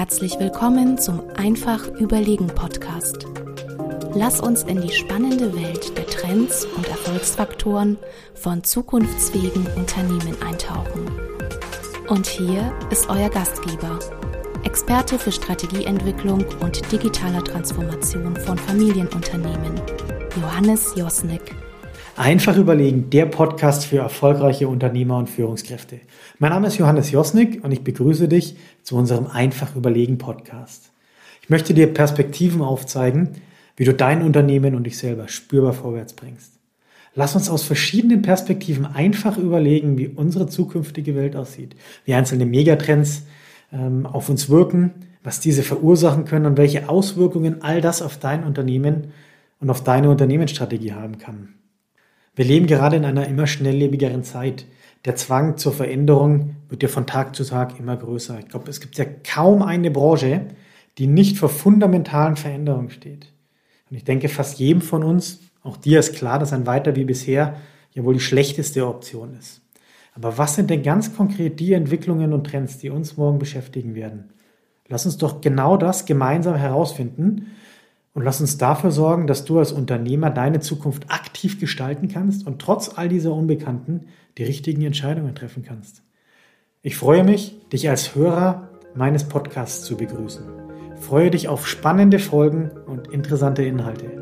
Herzlich willkommen zum Einfach Überlegen Podcast. Lass uns in die spannende Welt der Trends und Erfolgsfaktoren von zukunftsfähigen Unternehmen eintauchen. Und hier ist euer Gastgeber, Experte für Strategieentwicklung und digitaler Transformation von Familienunternehmen, Johannes Josnick. Einfach überlegen, der Podcast für erfolgreiche Unternehmer und Führungskräfte. Mein Name ist Johannes Josnick und ich begrüße dich zu unserem Einfach überlegen Podcast. Ich möchte dir Perspektiven aufzeigen, wie du dein Unternehmen und dich selber spürbar vorwärts bringst. Lass uns aus verschiedenen Perspektiven einfach überlegen, wie unsere zukünftige Welt aussieht, wie einzelne Megatrends ähm, auf uns wirken, was diese verursachen können und welche Auswirkungen all das auf dein Unternehmen und auf deine Unternehmensstrategie haben kann. Wir leben gerade in einer immer schnelllebigeren Zeit. Der Zwang zur Veränderung wird ja von Tag zu Tag immer größer. Ich glaube, es gibt ja kaum eine Branche, die nicht vor fundamentalen Veränderungen steht. Und ich denke, fast jedem von uns, auch dir ist klar, dass ein Weiter wie bisher ja wohl die schlechteste Option ist. Aber was sind denn ganz konkret die Entwicklungen und Trends, die uns morgen beschäftigen werden? Lass uns doch genau das gemeinsam herausfinden und lass uns dafür sorgen, dass du als Unternehmer deine Zukunft aktiv gestalten kannst und trotz all dieser Unbekannten die richtigen Entscheidungen treffen kannst. Ich freue mich, dich als Hörer meines Podcasts zu begrüßen. freue dich auf spannende Folgen und interessante Inhalte.